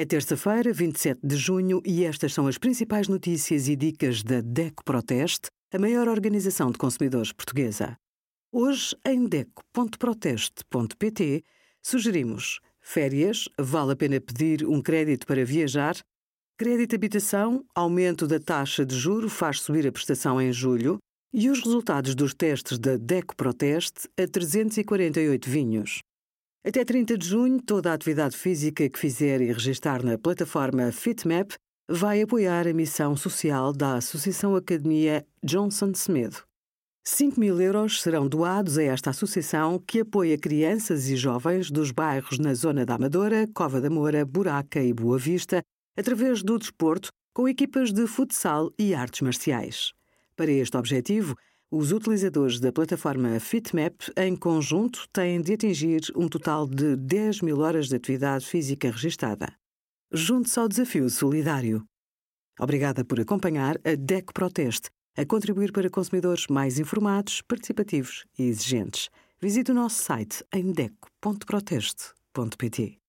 É terça-feira, 27 de junho, e estas são as principais notícias e dicas da DECO Proteste, a maior organização de consumidores portuguesa. Hoje, em DECO.proteste.pt, sugerimos férias, vale a pena pedir um crédito para viajar, crédito habitação, aumento da taxa de juro faz subir a prestação em julho, e os resultados dos testes da DECO Proteste a 348 vinhos. Até 30 de junho, toda a atividade física que fizer e registar na plataforma FitMap vai apoiar a missão social da Associação Academia Johnson Semedo. 5 mil euros serão doados a esta associação que apoia crianças e jovens dos bairros na zona da Amadora, Cova da Moura, Buraca e Boa Vista, através do desporto, com equipas de futsal e artes marciais. Para este objetivo, os utilizadores da plataforma FitMap, em conjunto, têm de atingir um total de 10 mil horas de atividade física registada. Junte-se ao desafio solidário. Obrigada por acompanhar a DEC Proteste, a contribuir para consumidores mais informados, participativos e exigentes. Visite o nosso site em deco.proteste.pt.